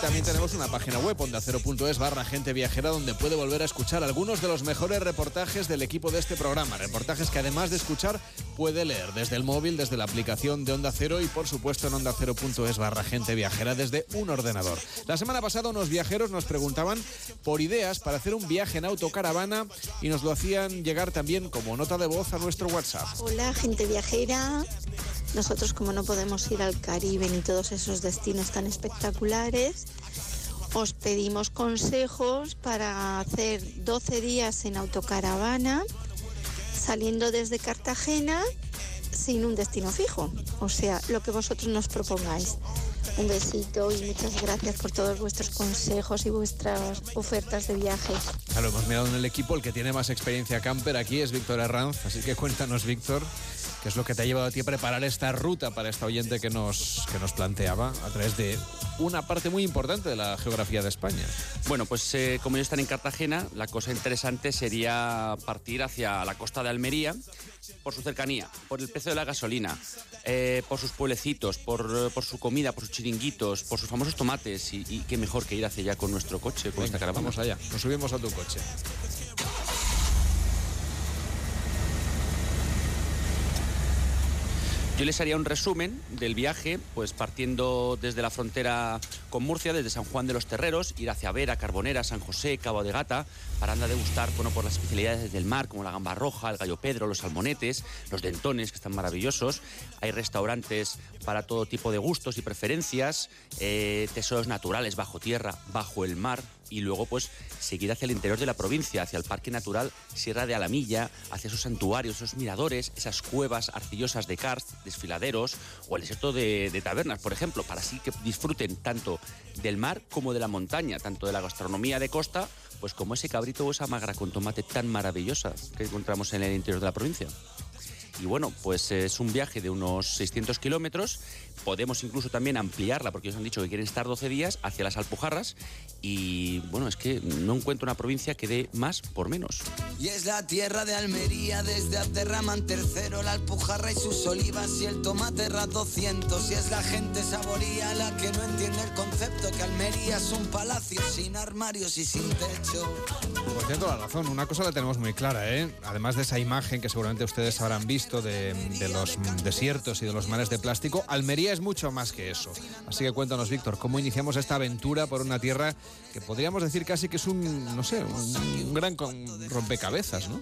también tenemos una página web, onda0.es barra gente viajera, donde puede volver a escuchar algunos de los mejores reportajes del equipo de este programa. Reportajes que además de escuchar puede leer desde el móvil, desde la aplicación de Onda Cero y por supuesto en onda0.es barra gente viajera desde un ordenador. La semana pasada unos viajeros nos preguntaban por ideas para hacer un viaje en autocaravana y nos lo hacían llegar también como nota de voz a nuestro WhatsApp. Hola gente viajera, nosotros como no podemos ir al Caribe ni todos esos destinos tan espectaculares, os pedimos consejos para hacer 12 días en autocaravana saliendo desde Cartagena sin un destino fijo, o sea, lo que vosotros nos propongáis. Un besito y muchas gracias por todos vuestros consejos y vuestras ofertas de viaje. Claro, hemos mirado en el equipo, el que tiene más experiencia camper aquí es Víctor Herranz, así que cuéntanos, Víctor, qué es lo que te ha llevado a ti a preparar esta ruta para esta oyente que nos, que nos planteaba a través de una parte muy importante de la geografía de España. Bueno, pues eh, como ellos están en Cartagena, la cosa interesante sería partir hacia la costa de Almería por su cercanía, por el precio de la gasolina, eh, por sus pueblecitos, por, por, su comida, por sus chiringuitos, por sus famosos tomates y, y qué mejor que ir hacia allá con nuestro coche, con Venga, esta caravana. Vamos allá, nos subimos a tu coche. Yo les haría un resumen del viaje, pues partiendo desde la frontera con Murcia, desde San Juan de los Terreros, ir hacia Vera, Carbonera, San José, Cabo de Gata, para andar a degustar bueno, por las especialidades del mar, como la gamba roja, el gallo pedro, los salmonetes, los dentones, que están maravillosos. Hay restaurantes para todo tipo de gustos y preferencias, eh, tesoros naturales bajo tierra, bajo el mar, y luego pues seguir hacia el interior de la provincia, hacia el Parque Natural Sierra de Alamilla, hacia esos santuarios, esos miradores, esas cuevas arcillosas de karst, desfiladeros o el desierto de, de tabernas, por ejemplo, para así que disfruten tanto del mar como de la montaña, tanto de la gastronomía de costa, pues como ese cabrito o esa magra con tomate tan maravillosa que encontramos en el interior de la provincia. Y bueno, pues es un viaje de unos 600 kilómetros. Podemos incluso también ampliarla, porque ellos han dicho que quieren estar 12 días hacia las Alpujarras. Y bueno, es que no encuentro una provincia que dé más por menos. Y es la tierra de Almería, desde Aterraman tercero, la Alpujarra y sus olivas y el tomate ras 200. Y es la gente saboría la que no entiende el concepto que Almería es un palacio sin armarios y sin techo. Cierto, la razón, una cosa la tenemos muy clara, ¿eh? Además de esa imagen que seguramente ustedes habrán visto de, los desiertos y de los mares de plástico, Almería es mucho más que eso. Así que cuéntanos, Víctor, ¿cómo iniciamos esta aventura por una tierra que podríamos decir casi que es un, no sé, un, un gran rompecabezas, ¿no?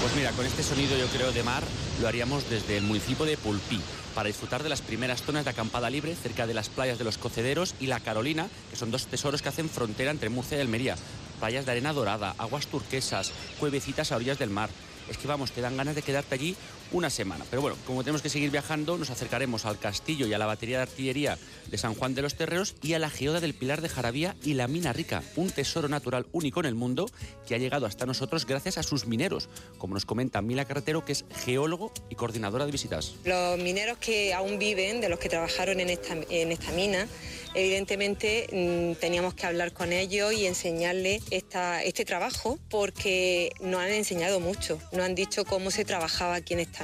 Pues mira, con este sonido yo creo de mar lo haríamos desde el municipio de Pulpí para disfrutar de las primeras zonas de acampada libre cerca de las playas de los Cocederos y la Carolina, que son dos tesoros que hacen frontera entre Murcia y Almería. Playas de arena dorada, aguas turquesas, cuevecitas a orillas del mar. Es que vamos, te dan ganas de quedarte allí una semana. Pero bueno, como tenemos que seguir viajando, nos acercaremos al castillo y a la batería de artillería de San Juan de los Terreros y a la geoda del Pilar de Jarabía y la Mina Rica, un tesoro natural único en el mundo que ha llegado hasta nosotros gracias a sus mineros, como nos comenta Mila Carretero, que es geólogo y coordinadora de visitas. Los mineros que aún viven, de los que trabajaron en esta, mina, evidentemente mm, teníamos que hablar con ellos y enseñarles este trabajo porque nos han enseñado mucho. Nos han dicho cómo se trabajaba aquí en esta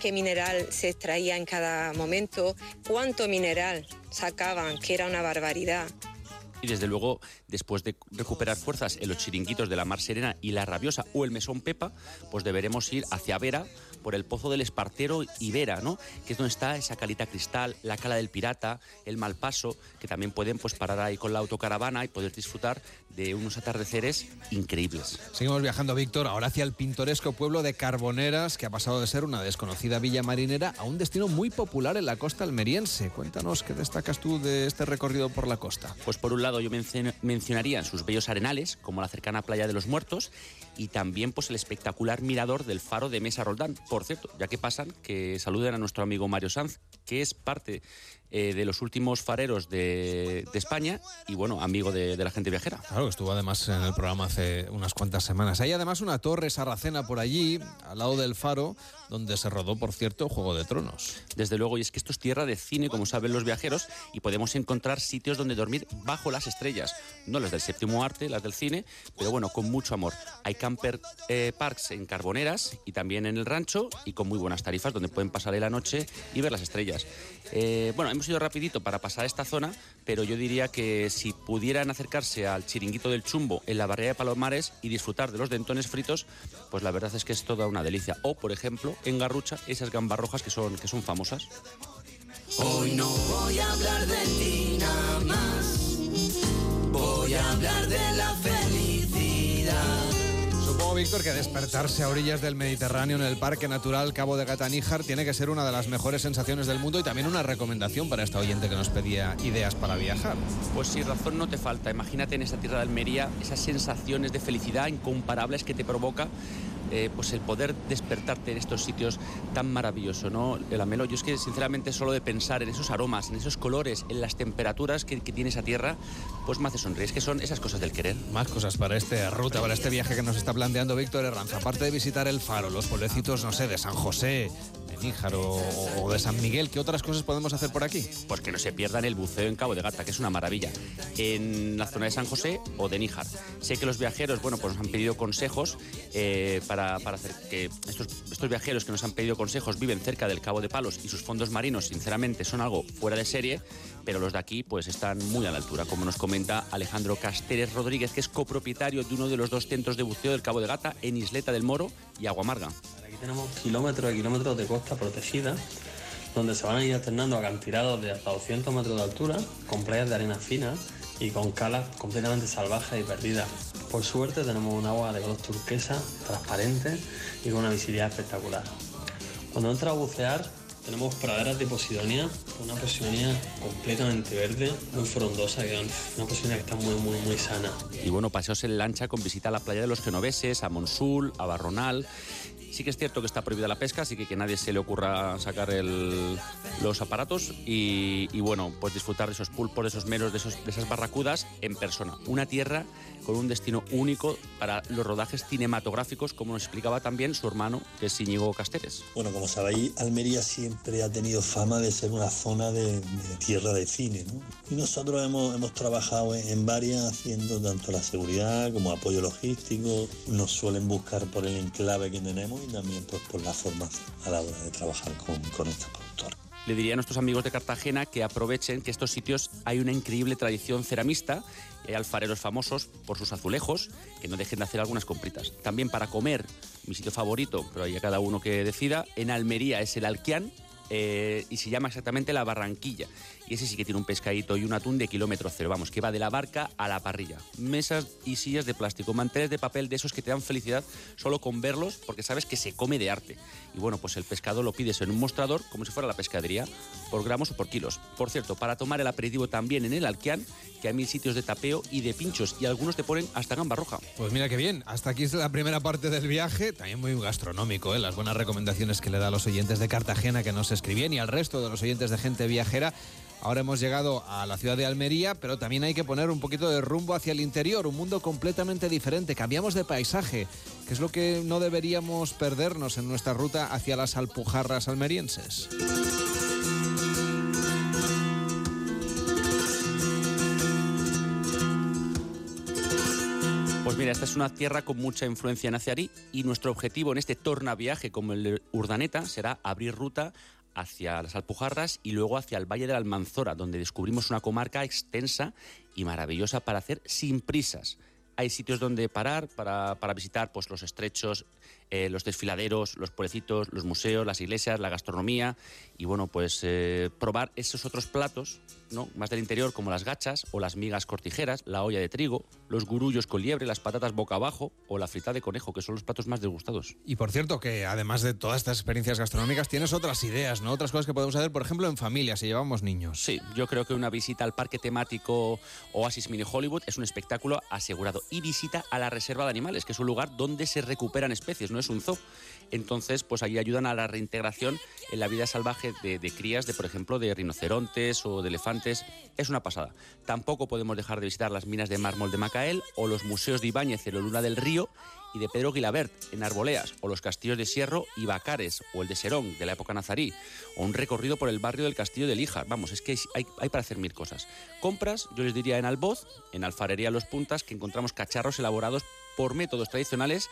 qué mineral se extraía en cada momento, cuánto mineral sacaban, que era una barbaridad. Y desde luego, después de recuperar fuerzas en los chiringuitos de la Mar Serena y la Rabiosa o el Mesón Pepa, pues deberemos ir hacia Vera por el Pozo del Espartero y Vera, ¿no? Que es donde está esa calita cristal, la cala del pirata, el Malpaso, que también pueden pues parar ahí con la autocaravana y poder disfrutar de unos atardeceres increíbles. Seguimos viajando, Víctor, ahora hacia el pintoresco pueblo de Carboneras, que ha pasado de ser una desconocida villa marinera a un destino muy popular en la costa almeriense. Cuéntanos qué destacas tú de este recorrido por la costa. Pues por un lado yo mencio- mencionaría sus bellos arenales, como la cercana playa de los Muertos, y también pues el espectacular mirador del faro de Mesa Roldán. Por cierto, ya que pasan, que saluden a nuestro amigo Mario Sanz, que es parte eh, de los últimos fareros de, de España y bueno, amigo de, de la gente viajera. Claro, estuvo además en el programa hace unas cuantas semanas. Hay además una torre sarracena por allí, al lado del faro, donde se rodó, por cierto, Juego de Tronos. Desde luego, y es que esto es tierra de cine, como saben los viajeros, y podemos encontrar sitios donde dormir bajo las las estrellas, no las del séptimo arte, las del cine, pero bueno, con mucho amor. Hay camper eh, parks en Carboneras y también en el rancho y con muy buenas tarifas donde pueden pasar ahí la noche y ver las estrellas. Eh, bueno, hemos ido rapidito para pasar esta zona, pero yo diría que si pudieran acercarse al chiringuito del Chumbo en la barrera de Palomares y disfrutar de los dentones fritos, pues la verdad es que es toda una delicia. O, por ejemplo, en Garrucha, esas gambas rojas que son, que son famosas. Hoy no voy a hablar de ti nada más. Voy a hablar Víctor, que despertarse a orillas del Mediterráneo en el Parque Natural Cabo de Gata Níjar tiene que ser una de las mejores sensaciones del mundo y también una recomendación para esta oyente que nos pedía ideas para viajar. Pues sí, razón no te falta. Imagínate en esa tierra de Almería esas sensaciones de felicidad incomparables que te provoca eh, pues el poder despertarte en estos sitios tan maravillosos, ¿no? El amelo, yo es que sinceramente solo de pensar en esos aromas, en esos colores, en las temperaturas que, tiene esa tierra, pues me hace sonreír. Es que son esas cosas del querer. Más cosas para esta ruta, para este viaje que nos está planteando Víctor Herranza. Aparte de visitar el faro, los pueblecitos, no sé, de San José, Níjar o, de San Miguel, ¿qué otras cosas podemos hacer por aquí? Pues que no se pierdan el buceo en Cabo de Gata, que es una maravilla, en la zona de San José o de Níjar. Sé que los viajeros, bueno, pues nos han pedido consejos eh, para, para hacer que estos, estos viajeros que nos han pedido consejos viven cerca del Cabo de Palos y sus fondos marinos, sinceramente, son algo fuera de serie, pero los de aquí, pues están muy a la altura, como nos comenta Alejandro Casteres Rodríguez, que es copropietario de uno de los dos centros de buceo del Cabo de Gata, en Isleta del Moro y Aguamarga. Aquí tenemos kilómetros y kilómetros de costa protegida, donde se van a ir alternando acantilados de hasta 200 metros de altura, con playas de arena fina y con calas completamente salvajes y perdidas. Por suerte tenemos un agua de color turquesa, transparente y con una visibilidad espectacular. Cuando entra a bucear tenemos praderas de posidonia, una posidonia completamente verde, muy frondosa, una posidonia que está muy, muy, muy sana. Y bueno, paseos en lancha con visita a la playa de los Genoveses, a Monsul, a Barronal. Sí que es cierto que está prohibida la pesca, así que que nadie se le ocurra sacar el- los aparatos y, y, bueno, pues disfrutar de esos pulpos, de esos meros, de, esos- de esas barracudas en persona. Una tierra con un destino único para los rodajes cinematográficos, como nos explicaba también su hermano, que es Íñigo Casteres. Bueno, como sabéis, Almería siempre ha tenido fama de ser una zona de, tierra de cine. Y nosotros hemos, hemos trabajado en, varias haciendo tanto la seguridad como apoyo logístico. Nos suelen buscar por el enclave que tenemos y también pues, por la formación a la hora de trabajar con, con estas productoras. Le diría a nuestros amigos de Cartagena que aprovechen que estos sitios hay una increíble tradición ceramista hay alfareros famosos por sus azulejos que no dejen de hacer algunas compritas. También para comer, mi sitio favorito, pero ahí a cada uno que decida, en Almería es el Alquián eh, y se llama exactamente la Barranquilla. Y ese sí que tiene un pescadito y un atún de kilómetro cero, vamos, que va de la barca a la parrilla. Mesas y sillas de plástico, manteles de papel de esos que te dan felicidad solo con verlos porque sabes que se come de arte. Y bueno, pues el pescado lo pides en un mostrador como si fuera la pescadería, por gramos o por kilos. Por cierto, para tomar el aperitivo también en el Alquián, que hay mil sitios de tapeo y de pinchos, y algunos te ponen hasta gamba roja. Pues mira qué bien, hasta aquí es la primera parte del viaje, también muy gastronómico, ¿eh? las buenas recomendaciones que le da a los oyentes de Cartagena que nos escribían y al resto de los oyentes de gente viajera. Ahora hemos llegado a la ciudad de Almería, pero también hay que poner un poquito de rumbo hacia el interior, un mundo completamente diferente. Cambiamos de paisaje, que es lo que no deberíamos perdernos en nuestra ruta hacia las Alpujarras almerienses. Pues mira, esta es una tierra con mucha influencia nazarí y nuestro objetivo en este tornaviaje como el de Urdaneta será abrir ruta hacia las Alpujarras y luego hacia el Valle de la Almanzora, donde descubrimos una comarca extensa y maravillosa para hacer sin prisas. Hay sitios donde parar para, para visitar pues, los estrechos, eh, los desfiladeros, los pueblecitos, los museos, las iglesias, la gastronomía y bueno, pues eh, probar esos otros platos, ¿no? Más del interior como las gachas o las migas cortijeras, la olla de trigo, los gurullos con liebre, las patatas boca abajo o la frita de conejo, que son los platos más degustados. Y por cierto, que además de todas estas experiencias gastronómicas, tienes otras ideas, ¿no? Otras cosas que podemos hacer, por ejemplo, en familia, si llevamos niños. Sí, yo creo que una visita al parque temático Oasis Mini Hollywood es un espectáculo asegurado. Y visita a la reserva de animales, que es un lugar donde se recuperan especies, no es un zoo. Entonces, pues ahí ayudan a la reintegración en la vida salvaje de, de crías de, por ejemplo, de rinocerontes o de elefantes. Es una pasada. Tampoco podemos dejar de visitar las minas de mármol de Macael o los museos de Ibáñez en la Luna del Río y de Pedro Guilabert en Arboleas, o los castillos de Sierro y Bacares, o el de Serón de la época nazarí, o un recorrido por el barrio del castillo de Líjar. Vamos, es que hay, hay para hacer mil cosas. Compras, yo les diría en Alboz, en Alfarería Los Puntas, que encontramos cacharros elaborados por métodos tradicionales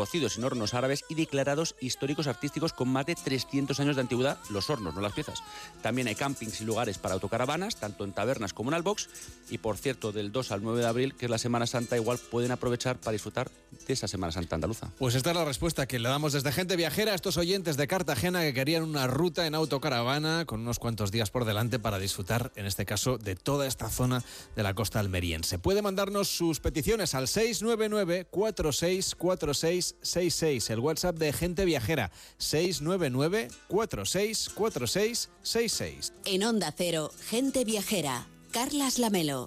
cocidos en hornos árabes y declarados históricos artísticos con más de 300 años de antigüedad, los hornos, no las piezas. También hay campings y lugares para autocaravanas, tanto en tabernas como en Albox. Y por cierto, del 2 al 9 de abril, que es la Semana Santa, igual pueden aprovechar para disfrutar de esa Semana Santa andaluza. Pues esta es la respuesta que le damos desde Gente Viajera a estos oyentes de Cartagena que querían una ruta en autocaravana con unos cuantos días por delante para disfrutar, en este caso, de toda esta zona de la costa almeriense. Puede mandarnos sus peticiones al 699 4646 66, el WhatsApp de Gente Viajera, 699 464666. En Onda Cero, Gente Viajera, Carlas Lamelo.